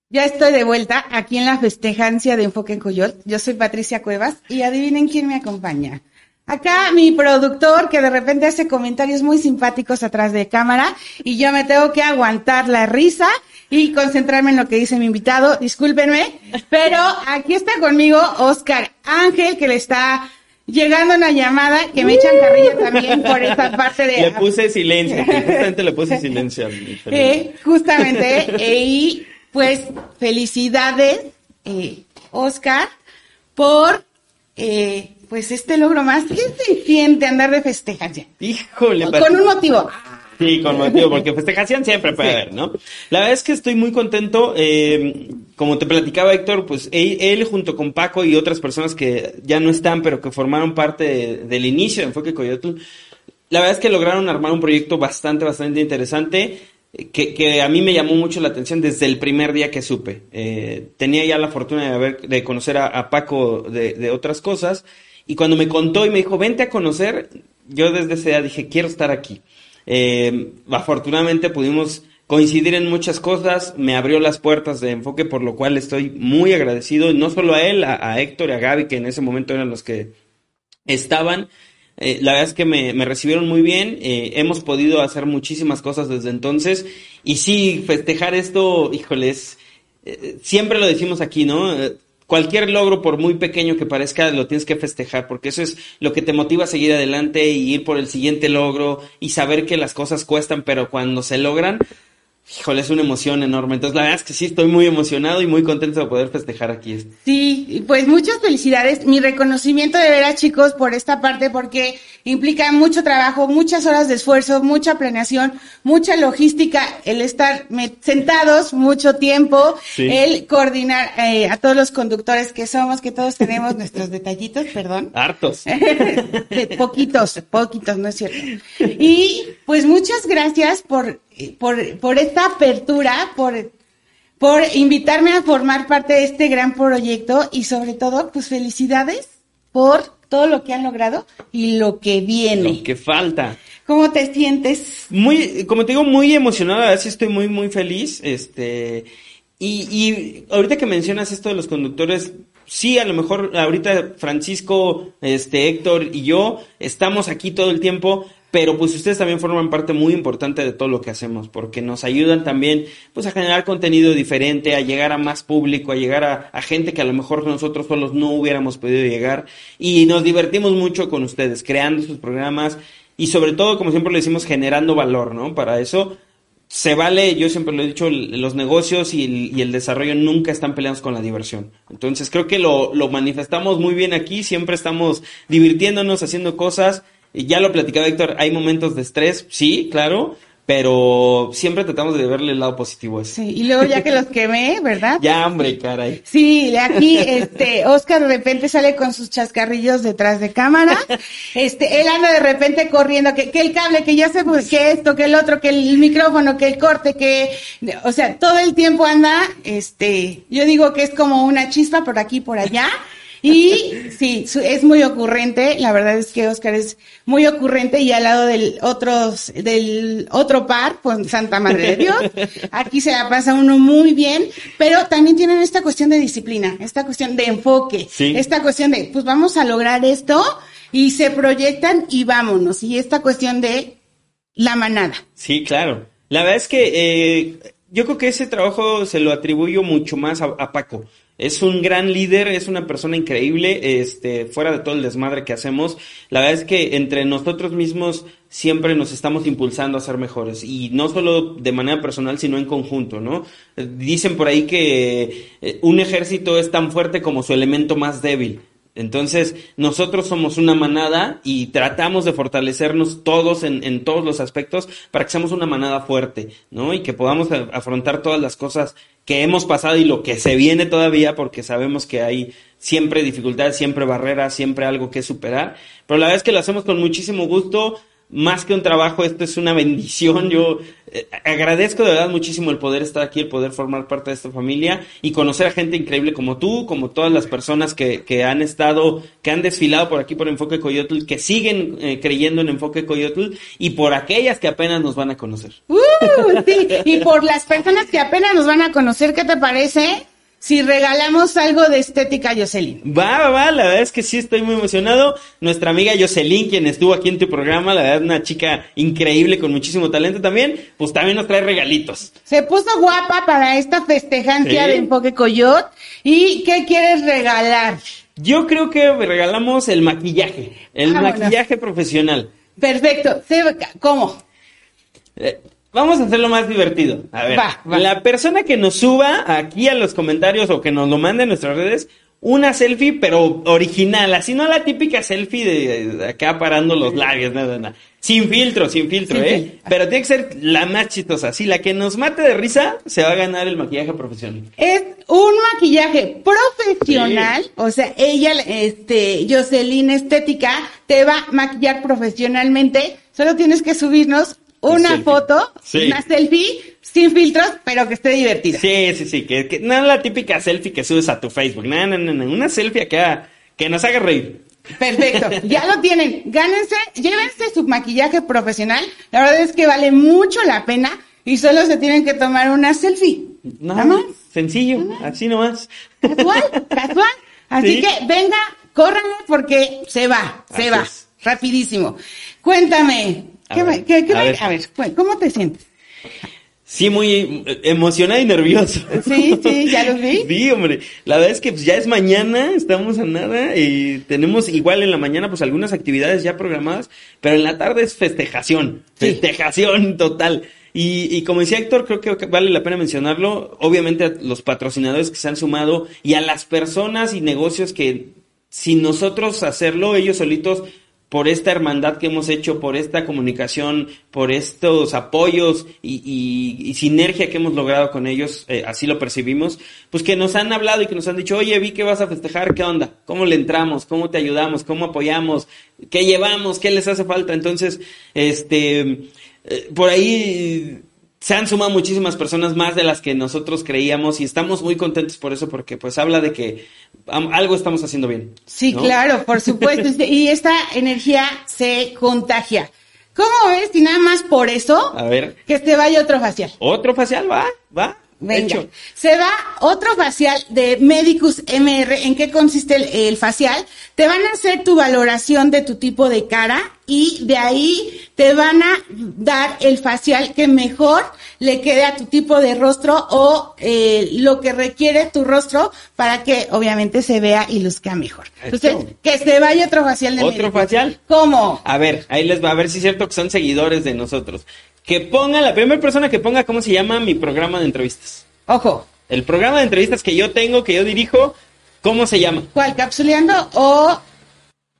Ya estoy de vuelta aquí en la festejancia de Enfoque en Coyot. Yo soy Patricia Cuevas y adivinen quién me acompaña. Acá mi productor que de repente hace comentarios muy simpáticos atrás de cámara y yo me tengo que aguantar la risa y concentrarme en lo que dice mi invitado. Discúlpenme, pero aquí está conmigo Oscar Ángel que le está llegando una llamada que me echan carrilla también por esta parte de... Le puse silencio, justamente le puse silencio. Eh, justamente, eh, y pues felicidades, eh, Oscar, por eh, pues este logro más. ¿Qué se siente andar de festejación? Híjole, Con un motivo. Sí, con motivo, porque festejación siempre puede haber, ¿no? La verdad es que estoy muy contento. eh, como te platicaba Héctor, pues él, él junto con Paco y otras personas que ya no están, pero que formaron parte de- del inicio de Enfoque Coyotl, la verdad es que lograron armar un proyecto bastante, bastante interesante. eh, Que, que a mí me llamó mucho la atención desde el primer día que supe. Eh, tenía ya la fortuna de, haber, de conocer a, a Paco de, de otras cosas. Y cuando me contó y me dijo, vente a conocer, yo desde ese día dije, quiero estar aquí. Eh, afortunadamente pudimos coincidir en muchas cosas, me abrió las puertas de enfoque, por lo cual estoy muy agradecido, no solo a él, a, Héctor y a Gaby, que en ese momento eran los que estaban. Eh, la verdad es que me, me recibieron muy bien, eh, hemos podido hacer muchísimas cosas desde entonces y sí, festejar esto, híjoles, eh, siempre lo decimos aquí, ¿no? Cualquier logro, por muy pequeño que parezca, lo tienes que festejar, porque eso es lo que te motiva a seguir adelante y ir por el siguiente logro y saber que las cosas cuestan, pero cuando se logran, híjole, es una emoción enorme. Entonces, la verdad es que sí, estoy muy emocionado y muy contento de poder festejar aquí. Sí, pues muchas felicidades. Mi reconocimiento de veras, chicos, por esta parte, porque implica mucho trabajo, muchas horas de esfuerzo, mucha planeación, mucha logística, el estar sentados mucho tiempo, Sí. el coordinar eh, a todos los conductores que somos, que todos tenemos nuestros detallitos, perdón. Hartos. De poquitos, poquitos, no es cierto. Y pues muchas gracias por, por, por esta apertura, por, por invitarme a formar parte de este gran proyecto y sobre todo, pues felicidades por todo lo que han logrado y lo que viene. Lo que falta. ¿Cómo te sientes? Muy, como te digo, muy emocionado, a ver si estoy muy, muy feliz. Este, y, y ahorita que mencionas esto de los conductores, sí, a lo mejor ahorita Francisco, este, Héctor y yo estamos aquí todo el tiempo, pero pues ustedes también forman parte muy importante de todo lo que hacemos, porque nos ayudan también, pues, a generar contenido diferente, a llegar a más público, a llegar a, gente que a lo mejor nosotros solos no hubiéramos podido llegar, y nos divertimos mucho con ustedes, creando sus programas, y sobre todo, como siempre lo decimos, generando valor, ¿no? Para eso se vale, yo siempre lo he dicho, los negocios y el, y el desarrollo nunca están peleados con la diversión. Entonces creo que lo, lo manifestamos muy bien aquí, siempre estamos divirtiéndonos, haciendo cosas. Y ya lo platicaba Héctor, hay momentos de estrés, sí, claro, pero siempre tratamos de verle el lado positivo a eso. Sí, y luego ya que los quemé, ¿verdad? Ya, hombre, caray. Sí, aquí, este, Oscar de repente sale con sus chascarrillos detrás de cámara. Este, él anda de repente corriendo, que, que el cable, que ya pues, que esto, que el otro, que el micrófono, que el corte, que, o sea, todo el tiempo anda, este, yo digo que es como una chispa por aquí, por allá. Y sí, es muy ocurrente, la verdad es que Oscar es muy ocurrente y al lado del otros, del otro par, pues Santa Madre de Dios, aquí se la pasa uno muy bien, pero también tienen esta cuestión de disciplina, esta cuestión de enfoque, Sí. esta cuestión de, pues vamos a lograr esto y se proyectan y vámonos, y esta cuestión de la manada. Sí, claro. La verdad es que eh, yo creo que ese trabajo se lo atribuyo mucho más a, a Paco. Es un gran líder, es una persona increíble, este, fuera de todo el desmadre que hacemos. La verdad es que entre nosotros mismos siempre nos estamos impulsando a ser mejores y no solo de manera personal, sino en conjunto, ¿no? Dicen por ahí que eh, un ejército es tan fuerte como su elemento más débil. Entonces, nosotros somos una manada y tratamos de fortalecernos todos en, todos los aspectos para que seamos una manada fuerte, ¿no? Y que podamos afrontar todas las cosas que hemos pasado y lo que se viene todavía, porque sabemos que hay siempre dificultades, siempre barreras, siempre algo que superar. Pero la verdad es que lo hacemos con muchísimo gusto. Más que un trabajo, esto es una bendición. Yo eh, agradezco de verdad muchísimo el poder estar aquí, el poder formar parte de esta familia y conocer a gente increíble como tú, como todas las personas que, que han estado, que han desfilado por aquí por Enfoque Coyotl, que siguen eh, creyendo en Enfoque Coyotl y por aquellas que apenas nos van a conocer. Uh, sí. Y por las personas que apenas nos van a conocer, ¿qué te parece si regalamos algo de estética Jocelyn? Va, va, va, la verdad es que sí estoy muy emocionado. Nuestra amiga Jocelyn, quien estuvo aquí en tu programa, la verdad una chica increíble con muchísimo talento también, pues también nos trae regalitos. Se puso guapa para esta festejancia Sí. de Enfoque Coyot. ¿Y qué quieres regalar? Yo creo que regalamos el maquillaje, el Vámonos. maquillaje profesional. Perfecto. ¿Cómo? Eh, Vamos a hacerlo más divertido. A ver, Va, va. la persona que nos suba aquí a los comentarios o que nos lo mande en nuestras redes, una selfie, pero original, así no la típica selfie de, de acá parando los labios, nada, nada. Sin filtro, sin filtro, Sin ¿eh? filtro. Pero tiene que ser la más chistosa. Así, la que nos mate de risa se va a ganar el maquillaje profesional. Es un maquillaje profesional, o sea, ella, este, Jocelyn Estética, te va a maquillar profesionalmente. Solo tienes que subirnos una selfie. foto, Sí. una selfie, sin filtros, pero que esté divertida. Sí, sí, sí, que, que no la típica selfie que subes a tu Facebook. No, no, no, no, una selfie acá que nos haga reír. Perfecto, ya lo tienen. Gánense, llévense su maquillaje profesional. La verdad es que vale mucho la pena y solo se tienen que tomar una selfie. Nada más. Sencillo, así nomás. Casual, casual. Así Sí. que venga, córranle porque se va, se Así va. es. Rapidísimo. Cuéntame. A ¿qué ver, me- qué- qué a me- ver. a ver, cu- ¿cómo te sientes? Sí, muy eh, emocionado y nervioso. Sí, sí, ya los vi. Sí, hombre. La verdad es que pues, ya es mañana, estamos a nada y tenemos igual en la mañana pues algunas actividades ya programadas, pero en la tarde es festejación, Sí. festejación total. Y, y como decía Héctor, creo que vale la pena mencionarlo, obviamente a los patrocinadores que se han sumado y a las personas y negocios que sin nosotros hacerlo, ellos solitos por esta hermandad que hemos hecho, por esta comunicación, por estos apoyos y, y- y sinergia que hemos logrado con ellos, eh, así lo percibimos, pues que nos han hablado y que nos han dicho, oye, vi que vas a festejar, ¿qué onda? ¿Cómo le entramos? ¿Cómo te ayudamos? ¿Cómo apoyamos? ¿Qué llevamos? ¿Qué les hace falta? Entonces, este, eh, por ahí se han sumado muchísimas personas más de las que nosotros creíamos y estamos muy contentos por eso porque pues habla de que algo estamos haciendo bien. Sí, ¿no? claro, por supuesto. Este- Y esta energía se contagia. ¿Cómo ves? Y nada más por eso, A ver, que te vaya otro facial. otro facial, va, va. Venga. Hecho. Se va otro facial de Medicus MR. ¿En qué consiste el, el facial? Te van a hacer tu valoración de tu tipo de cara y de ahí te van a dar el facial que mejor le quede a tu tipo de rostro o eh, lo que requiere tu rostro para que obviamente se vea y luzca mejor. Entonces, que se vaya otro facial de ¿Otro Medicus. facial? ¿Cómo? A ver, ahí les va a ver si es cierto que son seguidores de nosotros. Que ponga, la primera persona que ponga cómo se llama mi programa de entrevistas. Ojo, El programa de entrevistas que yo tengo, que yo dirijo, ¿cómo se llama? ¿cuál? ¿Capsuleando o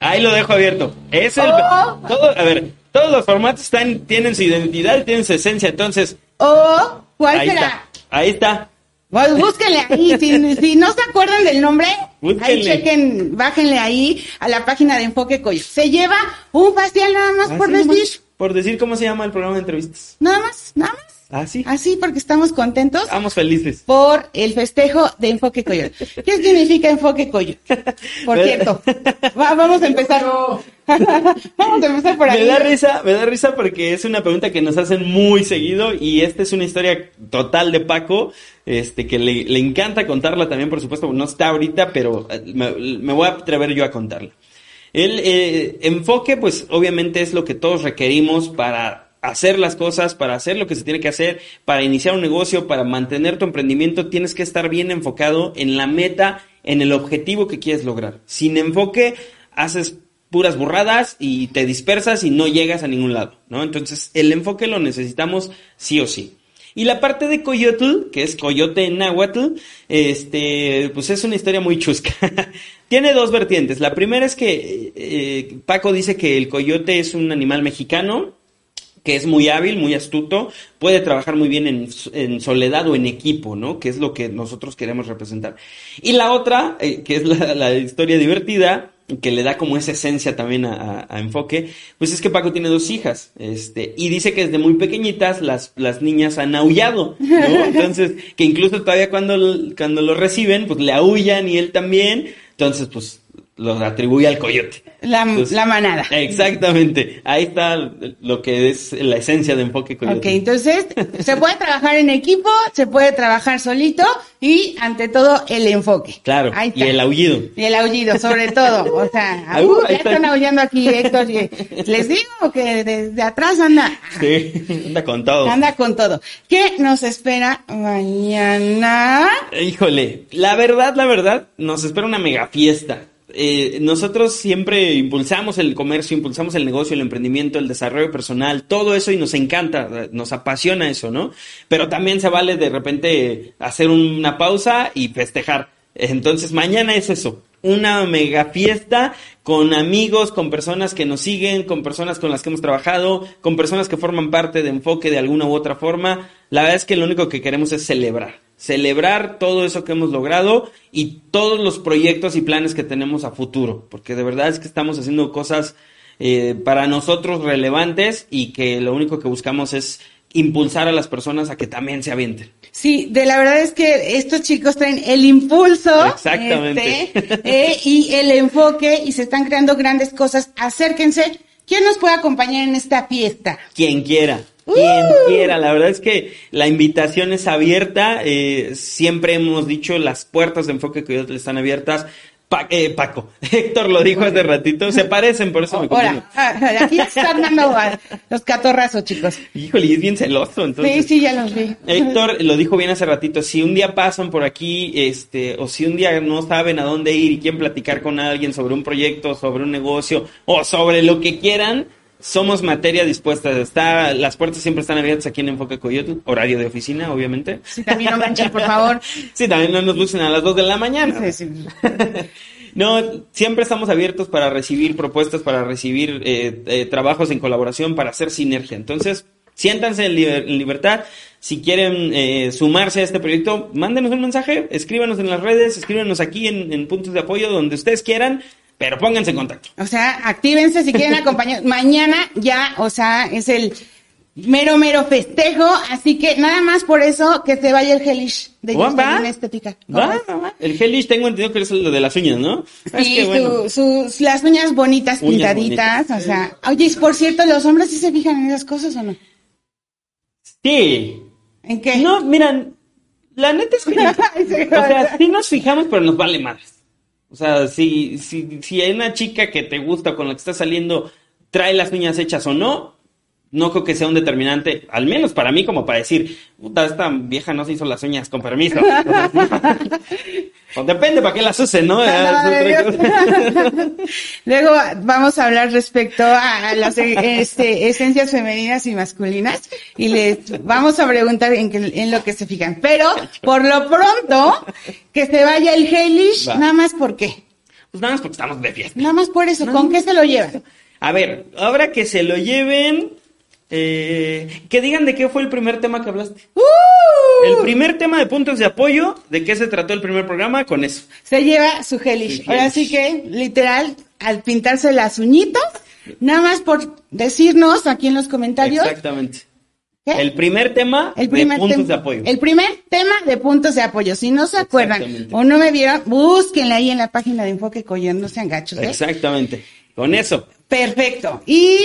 Ahí lo dejo abierto. Es el. Oh. todo- a ver, todos los formatos están, tienen su identidad tienen su esencia. Entonces, o cuál ahí será? está. Ahí está. Pues búsquenle ahí, si, si no se acuerdan del nombre, ahí Búsquenle. chequen, bájenle ahí a la página de Enfoque Coyo. Se lleva un facial nada más por Así decir, por decir cómo se llama el programa de entrevistas. nada más, nada más. Así. Así porque estamos contentos Estamos felices. por el festejo de Enfoque Coyo. ¿Qué significa Enfoque Coyo? Por cierto, va- vamos a empezar. vamos a empezar por ahí. Me da risa, me da risa porque es una pregunta que nos hacen muy seguido y esta es una historia total de Paco, este que le, le encanta contarla también, por supuesto, no está ahorita, pero eh, me, me voy a atrever yo a contarla. El eh, enfoque, pues obviamente es lo que todos requerimos para hacer las cosas, para hacer lo que se tiene que hacer, para iniciar un negocio, para mantener tu emprendimiento, tienes que estar bien enfocado en la meta, en el objetivo que quieres lograr. Sin enfoque, haces puras burradas y te dispersas y no llegas a ningún lado, ¿no? Entonces, el enfoque lo necesitamos sí o sí. Y la parte de Coyotl, que es Coyote en Nahuatl, este, pues es una historia muy chusca. Tiene dos vertientes. La primera es que eh, Paco dice que el coyote es un animal mexicano, que es muy hábil, muy astuto, puede trabajar muy bien en, soledad o en equipo, ¿no? Que es lo que nosotros queremos representar. Y la otra, eh, que es la, historia divertida, que le da como esa esencia también a, enfoque, pues es que Paco tiene dos hijas, este, y dice que desde muy pequeñitas las, las niñas han aullado, ¿no? Entonces, que incluso todavía cuando, cuando lo reciben, pues le aullan y él también, entonces, pues los atribuye al coyote. La, la, manada. Exactamente. Ahí está lo que es la esencia de enfoque coyote. Ok, entonces se puede trabajar en equipo, se puede trabajar solito y ante todo el enfoque. Claro. Y el aullido. Y el aullido, sobre todo. O sea, ya están aullando aquí, Héctor. les digo que desde atrás anda. Sí, anda con todo. Anda con todo. ¿Qué nos espera mañana? Híjole, la verdad, la verdad, nos espera una mega fiesta. Eh, nosotros siempre impulsamos el comercio, impulsamos el negocio, el emprendimiento, el desarrollo personal, todo eso y nos encanta, nos apasiona eso, ¿no? Pero también se vale de repente hacer una pausa y festejar. Entonces mañana es eso, una mega fiesta con amigos, con personas que nos siguen, con personas con las que hemos trabajado, con personas que forman parte de enfoque de alguna u otra forma. La verdad es que lo único que queremos es celebrar celebrar todo eso que hemos logrado y todos los proyectos y planes que tenemos a futuro, porque de verdad es que estamos haciendo cosas eh, para nosotros relevantes y que lo único que buscamos es impulsar a las personas a que también se avienten. Sí, de la verdad es que estos chicos traen el impulso Exactamente. Este, eh, y el enfoque y se están creando grandes cosas. Acérquense. ¿Quién nos puede acompañar en esta fiesta? Quien quiera. Quien ¡Uh! quiera, la verdad es que la invitación es abierta, eh, siempre hemos dicho las puertas de enfoque que le están abiertas. eh, Paco, Héctor lo dijo hace ratito, se parecen, por eso me Ahora, ah, aquí están dando los catorrazos, chicos. Híjole, y es bien celoso, entonces. Sí, sí, ya los vi. Héctor lo dijo bien hace ratito, si un día pasan por aquí, este, o si un día no saben a dónde ir y quieren platicar con alguien sobre un proyecto, sobre un negocio, o sobre lo que quieran, somos materia dispuesta. Está, las puertas siempre están abiertas aquí en Enfoque Coyote, horario de oficina, obviamente. Sí, también no manchen, por favor. sí, también no nos lucen a las 2 de la mañana. Sí, sí. no, siempre estamos abiertos para recibir propuestas, para recibir eh, eh, trabajos en colaboración, para hacer sinergia. Entonces, siéntanse en, libertad. Si quieren eh, sumarse a este proyecto, mándenos un mensaje, escríbanos en las redes, escríbanos aquí en, en puntos de apoyo donde ustedes quieran pero pónganse en contacto. O sea, actívense si quieren acompañar. Mañana ya, o sea, es el mero, mero festejo. Así que nada más por eso que se vaya el Hellish de ¿Va? Estética. ¿Va? El Hellish tengo entendido que es lo de las uñas, ¿no? Sí, sus, las uñas bonitas, pintaditas. O sea, oye, por cierto, ¿los hombres sí se fijan en esas cosas o no? Sí. ¿En qué? No, miran, la neta es que. o sea, sí nos fijamos, pero nos vale más. O sea, si, si, si hay una chica que te gusta con la que estás saliendo, trae las uñas hechas o no, no creo que sea un determinante, al menos para mí, como para decir, puta, esta vieja no se hizo las uñas con permiso. o depende para qué las use, ¿no? Luego vamos a hablar respecto a las este, esencias femeninas y masculinas y les vamos a preguntar en, en lo que se fijan. Pero, por lo pronto, que se vaya el Heilish, nada más por qué. Pues nada más porque estamos de fiesta. Nada más por eso, ¿con qué se lo llevan? A ver, ahora que se lo lleven, eh, que digan de qué fue el primer tema que hablaste. ¡Uh! El primer tema de puntos de apoyo, ¿de qué se trató el primer programa? Con eso. Se lleva su gelish. Ahora sí que, literal, al pintarse las uñitas, nada más por decirnos aquí en los comentarios. Exactamente. El primer tema de puntos de apoyo. El primer tema de puntos de apoyo. Si no se acuerdan o no me vieron, búsquenle ahí en la página de Enfoque Collón, no sean gachos. ¿eh? Exactamente. Con eso. Perfecto. Y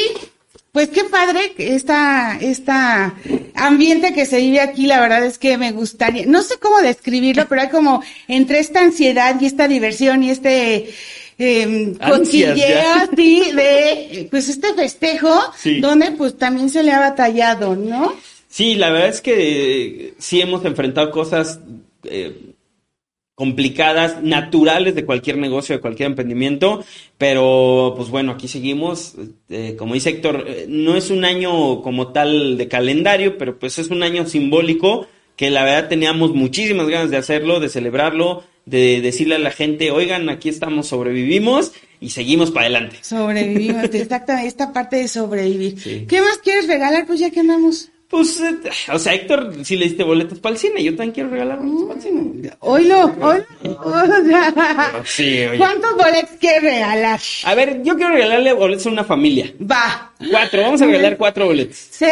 pues qué padre esta, esta ambiente que se vive aquí, la verdad es que me gustaría, no sé cómo describirlo, pero hay como entre esta ansiedad y esta diversión y este, eh, así de, pues este festejo, Sí. donde pues también se le ha batallado, ¿no? Sí, la verdad es que sí hemos enfrentado cosas eh, complicadas, naturales de cualquier negocio, de cualquier emprendimiento, pero pues bueno, aquí seguimos. Eh, como dice Héctor, eh, no es un año como tal de calendario, pero pues es un año simbólico que la verdad teníamos muchísimas ganas de hacerlo, de celebrarlo, de decirle a la gente, oigan, aquí estamos, sobrevivimos y seguimos para adelante. Sobrevivimos, exactamente, esta parte de sobrevivir. Sí. ¿Qué más quieres regalar? Pues ya que andamos. Pues, eh, o sea, Héctor, si le diste boletos para el cine, yo también quiero regalar boletos para el cine. Oilo, oilo. o sea, Sí, oye. ¿Cuántos boletos quieres regalar? A ver, yo quiero regalarle boletos a una familia. Va. Cuatro, vamos a regalar cuatro boletos. Sí.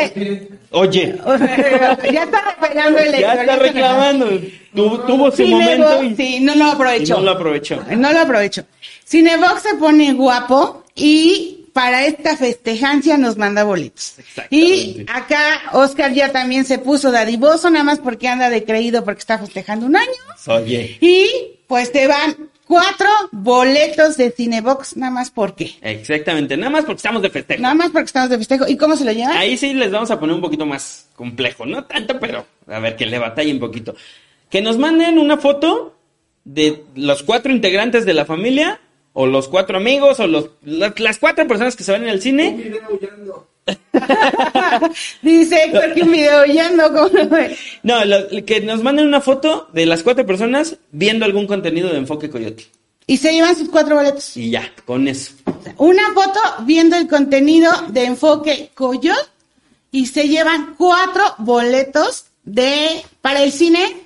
Oye, ya está reclamando el ya está reclamando. Tu- tuvo su Cinebox, momento y, sí, no lo aprovechó. no lo aprovechó. No lo aprovecho. Cinebox se pone guapo y para esta festejancia nos manda boletos. Y acá Oscar ya también se puso dadivoso, nada más porque anda de creído porque está festejando un año. Oye, Y pues te van cuatro boletos de Cinebox, nada más porque. exactamente, nada más porque estamos de festejo. Nada más porque estamos de festejo. ¿Y cómo se lo llevan? Ahí sí les vamos a poner un poquito más complejo, no tanto, pero a ver que le batalle un poquito. Que nos manden una foto de los cuatro integrantes de la familia, o los cuatro amigos, o los, la- las cuatro personas que se van al cine. Dice Héctor que un video yendo como... No, lo- que nos manden una foto de las cuatro personas viendo algún contenido de Enfoque Coyote. Y se llevan sus cuatro boletos. Y ya, con eso. Una foto viendo el contenido de Enfoque Coyote y se llevan cuatro boletos de para el cine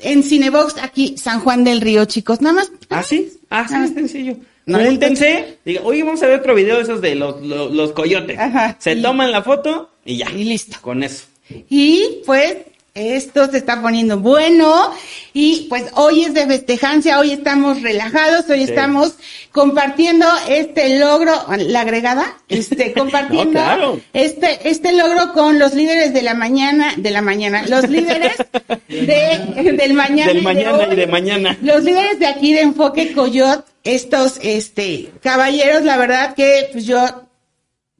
en Cinebox aquí San Juan del Río, chicos. Nada más. ¿Ah, sí? Ah, sí, Ah. es sencillo. Júntense, diga, oye, vamos a ver otro video de esos de los, los, los coyotes. Ajá, Se y- toman la foto y ya. Y listo. Con eso. Y pues esto se está poniendo bueno y pues hoy es de festejancia, hoy estamos relajados, hoy Sí. estamos compartiendo este logro, la agregada, este compartiendo No, claro. este este logro con los líderes de la mañana, de la mañana, los líderes de, del mañana, Del y mañana hoy. y de mañana. Los líderes de aquí de Enfoque Coyot, estos este caballeros, la verdad que pues yo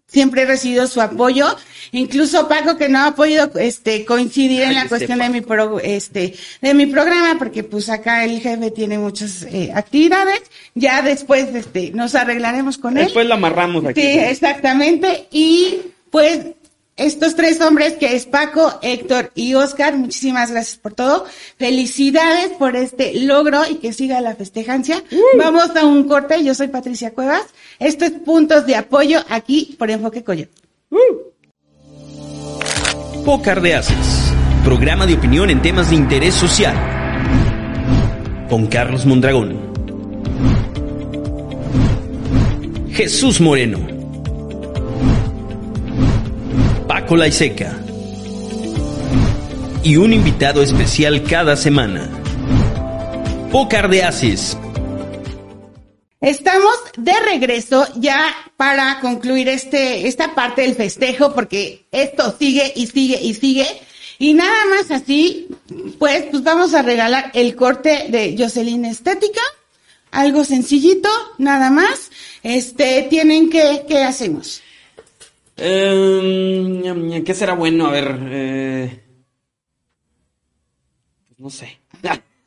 siempre he recibido su apoyo, incluso Paco que no ha podido este coincidir en la este cuestión de mi pro- este de mi programa porque pues acá el jefe tiene muchas eh, actividades, ya después este nos arreglaremos con él. Después lo amarramos aquí. Sí, exactamente. Y pues estos tres hombres que es Paco, Héctor y Oscar, muchísimas gracias por todo. Felicidades por este logro y que siga la festejancia. Vamos a un corte. Yo soy Patricia Cuevas. Esto es Puntos de Apoyo aquí por Enfoque Coyote. Pócar de Haces, programa de opinión en temas de interés social. Con Carlos Mondragón. Jesús Moreno. Paco Laiseca. Y un invitado especial cada semana. Pócar de Estamos de regreso ya para concluir este, esta parte del festejo porque esto sigue y sigue y sigue. Y nada más así, pues, pues vamos a regalar el corte de Jocelyn Estética. Algo sencillito, nada más. Este, tienen que, ¿qué hacemos? Eh, ¿Qué será bueno? A ver. Eh... pues No sé.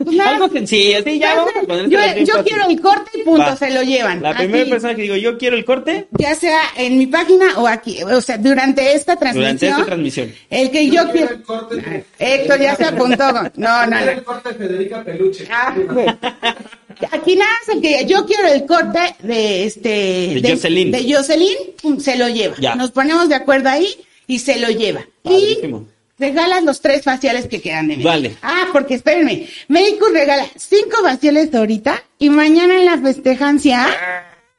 Pues nada. Algo sencillo. Sí, ya vamos a poner yo quiero el corte y punto, Va. se lo llevan. La primera Aquí, persona que digo, yo quiero el corte, Ya sea en mi página o aquí, o sea, durante esta transmisión. durante esta transmisión. El que yo, quiero. Héctor ya se apuntó. No, no, no. El corte de Federica Peluche. Ah, Aquí nada el que yo quiero el corte de este De Jocelyn. de Jocelyn, pum, se lo lleva. Ya. Nos ponemos de acuerdo ahí y se lo lleva. Padrísimo. Y regalas los tres faciales que quedan de mí. Vale. Ah, porque espérenme, Medicus regala cinco faciales ahorita y mañana en la festejancia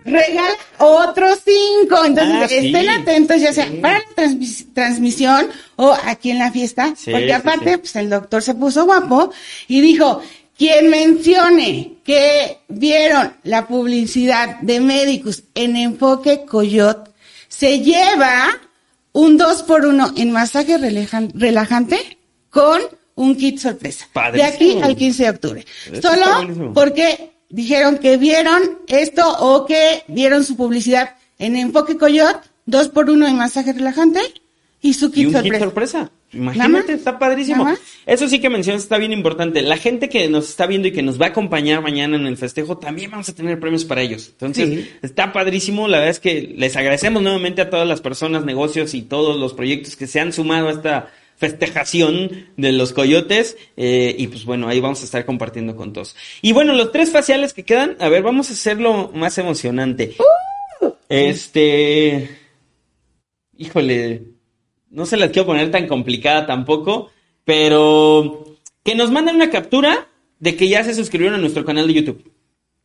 regala otros cinco. Entonces Ah, sí. estén atentos, ya sea para la transmis- transmisión o aquí en la fiesta, Sí, porque aparte pues el doctor se puso guapo y dijo, quien mencione que vieron la publicidad de Medicus en Enfoque Coyot, se lleva un 2 por 1 en masaje relajan- relajante con un kit sorpresa. Padrísimo. De aquí al 15 de octubre. Eso Solo porque dijeron que vieron esto o que vieron su publicidad en Enfoque Coyot, dos por uno en masaje relajante y su Y kit un sorpresa. kit sorpresa. Imagínate, está padrísimo. Eso sí que mencionas está bien importante. La gente que nos está viendo y que nos va a acompañar mañana en el festejo, también vamos a tener premios para ellos. Entonces, Sí. está padrísimo. La verdad es que les agradecemos nuevamente a todas las personas, negocios y todos los proyectos que se han sumado a esta festejación de los coyotes. eh, y pues bueno, ahí vamos a estar compartiendo con todos. Y bueno, los tres faciales que quedan, a ver, vamos a hacerlo más emocionante. Este. Híjole. No se las quiero poner tan complicada tampoco. Pero. Que nos manden una captura de que ya se suscribieron a nuestro canal de YouTube.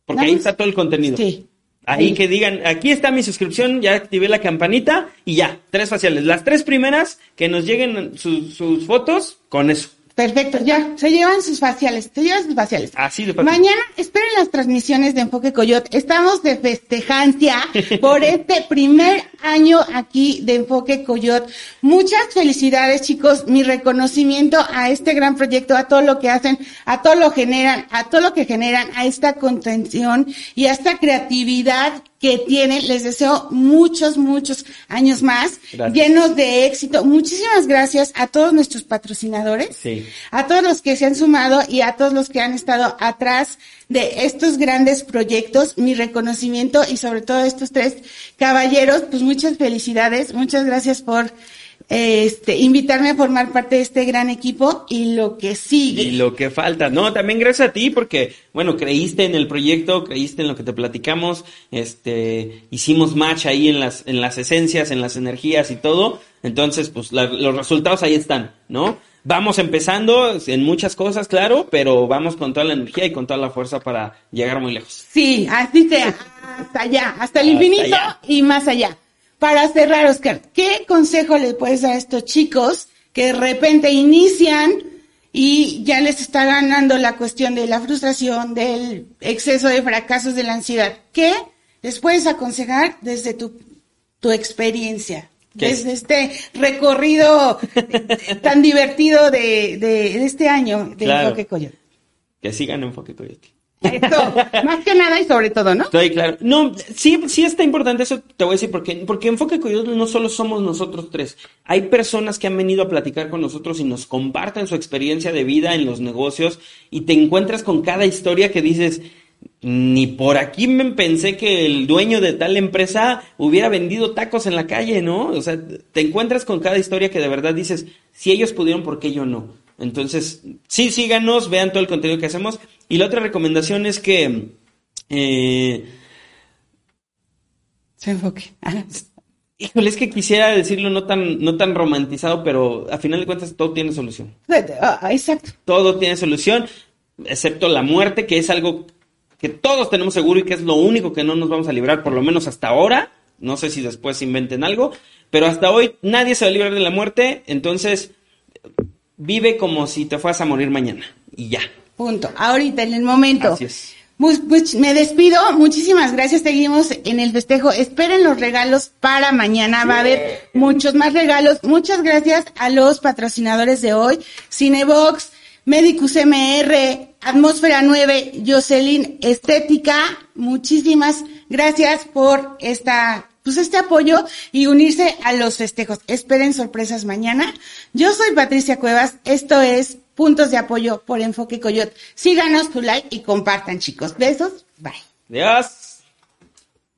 Porque ahí está todo el contenido. Sí. Ahí Sí. que digan, aquí está mi suscripción, ya activé la campanita y ya, tres faciales. Las tres primeras que nos lleguen sus, sus fotos con eso. Perfecto, ya, se llevan sus faciales, se llevan sus faciales. Así de fácil. Mañana esperen las transmisiones de Enfoque Coyot. Estamos de festejancia por este primer año aquí de Enfoque Coyot. Muchas felicidades, chicos. Mi reconocimiento a este gran proyecto, a todo lo que hacen, a todo lo generan, a todo lo que generan, a esta contención y a esta creatividad que tienen. Les deseo muchos, muchos años más, Gracias. llenos de éxito. Muchísimas gracias a todos nuestros patrocinadores Sí. a todos los que se han sumado y a todos los que han estado atrás de estos grandes proyectos, mi reconocimiento y sobre todo a estos tres caballeros, pues muchas felicidades, muchas gracias por eh, este invitarme a formar parte de este gran equipo y lo que sigue. Y lo que falta. No, también gracias a ti porque, bueno, creíste en el proyecto, creíste en lo que te platicamos, este, hicimos match ahí en las, en las esencias, en las energías y todo. Entonces, pues la- los resultados ahí están, ¿no? Vamos empezando en muchas cosas, claro, pero vamos con toda la energía y con toda la fuerza para llegar muy lejos. Sí, así sea, hasta allá, hasta el Hasta infinito allá. y más allá. Para cerrar, Oscar, ¿qué consejo le puedes dar a estos chicos que de repente inician y ya les está ganando la cuestión de la frustración, del exceso de fracasos, de la ansiedad? ¿Qué les puedes aconsejar desde tu, tu experiencia? ¿Qué? Desde este recorrido tan divertido de, de, de este año de Claro. Enfoque Coyote. Que sigan Enfoque Coyote. Esto, más que nada y sobre todo, ¿no? Estoy claro. No, sí, sí está importante eso, te voy a decir, porque, porque Enfoque Coyote no solo somos nosotros tres. Hay personas que han venido a platicar con nosotros y nos comparten su experiencia de vida en los negocios y te encuentras con cada historia que dices, ni por aquí me pensé que el dueño de tal empresa hubiera vendido tacos en la calle, ¿no? O sea, te encuentras con cada historia que de verdad dices, si ellos pudieron, ¿por qué yo no? Entonces, sí, síganos, vean todo el contenido que hacemos. Y la otra recomendación es que... eh, Se enfoque. Híjole, es que quisiera decirlo no tan, no tan romantizado, pero a final de cuentas todo tiene solución. Ah, Exacto. Todo tiene solución, excepto la muerte, que es algo que todos tenemos seguro y que es lo único que no nos vamos a librar, por lo menos hasta ahora. No sé si después inventen algo, pero hasta hoy nadie se va a librar de la muerte, entonces vive como si te fueras a morir mañana y ya. Punto. Ahorita, en el momento. Así es. Mu- much- me despido. Muchísimas gracias. Seguimos en el festejo. Esperen los regalos para mañana. Va a haber muchos más regalos. Muchas gracias a los patrocinadores de hoy. Cinebox, Medicus MR, Atmósfera 9, Jocelyn Estética. Muchísimas gracias por esta, pues este apoyo y unirse a los festejos. Esperen sorpresas mañana. Yo soy Patricia Cuevas. Esto es Puntos de Apoyo por Enfoque Coyot. Síganos, tu like y compartan, chicos. Besos. Bye. Adiós.